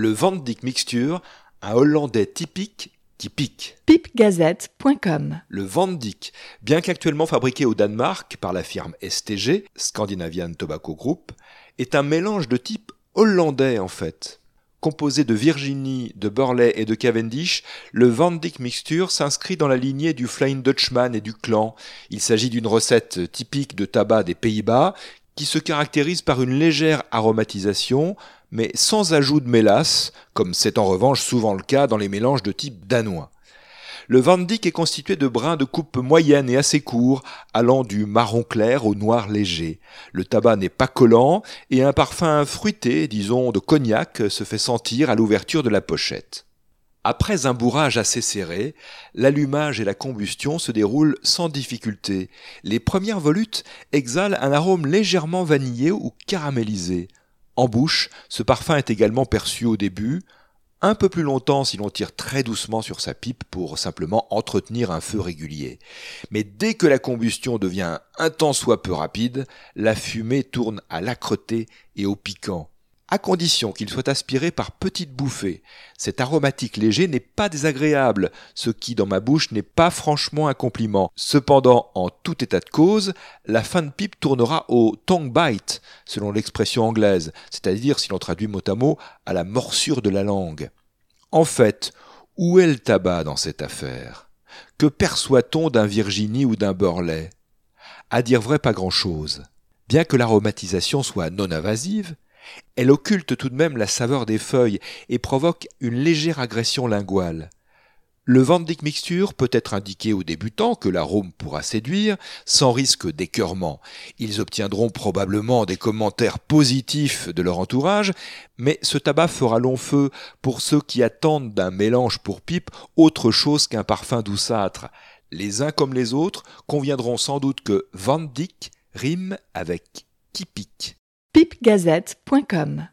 Le Van Dyck Mixture, un Hollandais typique qui pique. pipgazette.com Le Van Dyck, bien qu'actuellement fabriqué au Danemark par la firme STG, Scandinavian Tobacco Group, est un mélange de type hollandais en fait. Composé de Virginie, de Burley et de Cavendish, le Van Dyck Mixture s'inscrit dans la lignée du Flying Dutchman et du Clan. Il s'agit d'une recette typique de tabac des Pays-Bas qui se caractérise par une légère aromatisation, mais sans ajout de mélasse, comme c'est en revanche souvent le cas dans les mélanges de type danois. Le Van Dyck est constitué de brins de coupe moyenne et assez courts, allant du marron clair au noir léger. Le tabac n'est pas collant et un parfum fruité, disons de cognac, se fait sentir à l'ouverture de la pochette. Après un bourrage assez serré, l'allumage et la combustion se déroulent sans difficulté. Les premières volutes exhalent un arôme légèrement vanillé ou caramélisé. En bouche, ce parfum est également perçu au début, un peu plus longtemps si l'on tire très doucement sur sa pipe pour simplement entretenir un feu régulier. Mais dès que la combustion devient un tant soit peu rapide, la fumée tourne à l'âcreté et au piquant à condition qu'il soit aspiré par petites bouffées. Cet aromatique léger n'est pas désagréable, ce qui dans ma bouche n'est pas franchement un compliment. Cependant, en tout état de cause, la fin de pipe tournera au tongue bite, selon l'expression anglaise, c'est-à-dire si l'on traduit mot à mot à la morsure de la langue. En fait, où est le tabac dans cette affaire? Que perçoit-on d'un Virginie ou d'un Burley À dire vrai, pas grand-chose. Bien que l'aromatisation soit non invasive, elle occulte tout de même la saveur des feuilles et provoque une légère agression linguale. Le Van Dyck Mixture peut être indiqué aux débutants que l'arôme pourra séduire, sans risque d'écœurement. Ils obtiendront probablement des commentaires positifs de leur entourage, mais ce tabac fera long feu pour ceux qui attendent d'un mélange pour pipe autre chose qu'un parfum douceâtre. Les uns comme les autres conviendront sans doute que Van Dyck rime avec pique. pipgazette.com